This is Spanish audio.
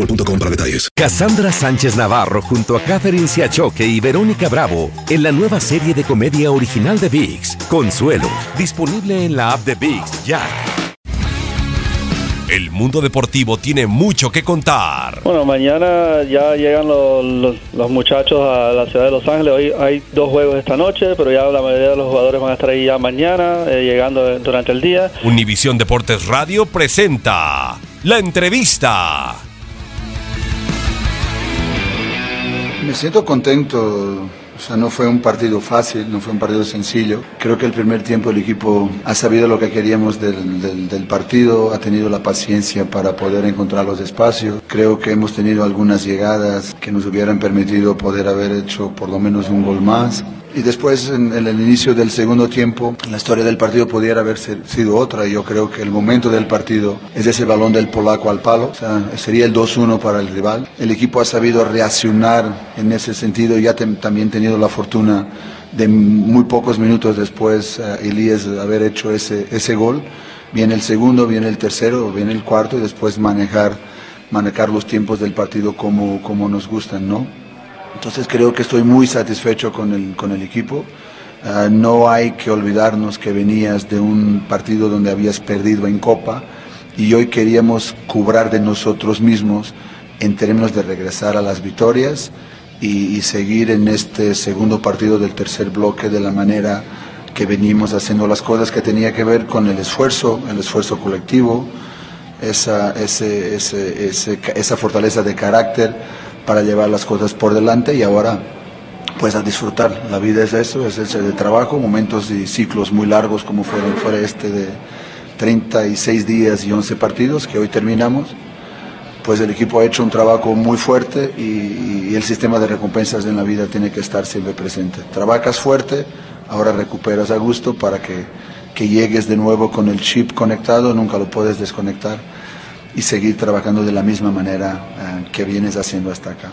boostmobile.com para detalles. Cassandra Sánchez Navarro junto a Catherine Siachoque y Verónica Bravo en la nueva serie de comedia original de VIX, Consuelo, disponible en la app de VIX ya. El mundo deportivo tiene mucho que contar. Bueno, mañana ya llegan los, los, muchachos a la ciudad de Los Ángeles. Hoy hay dos juegos esta noche, pero ya la mayoría de los jugadores van a estar ahí ya mañana, eh, llegando durante el día. Univisión Deportes Radio presenta la entrevista. Me siento contento. O sea, no fue un partido fácil, no fue un partido sencillo. Creo que el primer tiempo el equipo ha sabido lo que queríamos del, del, partido, ha tenido la paciencia para poder encontrar los espacios. Creo que hemos tenido algunas llegadas que nos hubieran permitido poder haber hecho por lo menos un gol más. Y después, en, el inicio del segundo tiempo, la historia del partido pudiera haber sido otra. Yo creo que el momento del partido es ese balón del polaco al palo. Sería el 2-1 para el rival. El equipo ha sabido reaccionar en ese sentido y ha también tenido la fortuna de muy pocos minutos después uh, Elías haber hecho ese, ese gol. Viene el segundo, viene el tercero, viene el cuarto y después manejar, manejar los tiempos del partido como, como nos gustan, ¿no? Entonces creo que estoy muy satisfecho con el, con el equipo. Ah, no hay que olvidarnos que venías de un partido donde habías perdido en Copa y hoy queríamos cubrar de nosotros mismos en términos de regresar a las victorias y, seguir en este segundo partido del tercer bloque de la manera que venimos haciendo las cosas que tenía que ver con el esfuerzo, el esfuerzo colectivo, esa, ese, ese, esa fortaleza de carácter para llevar las cosas por delante y ahora pues a disfrutar. La vida es eso, es ese de trabajo, momentos y ciclos muy largos como fueron, fuera este de 36 días y 11 partidos que hoy terminamos. Pues el equipo ha hecho un trabajo muy fuerte y, y el sistema de recompensas en la vida tiene que estar siempre presente. Trabajas fuerte, ahora recuperas a gusto para que, que llegues de nuevo con el chip conectado, nunca lo puedes desconectar y seguir trabajando de la misma manera uh, que vienes haciendo hasta acá.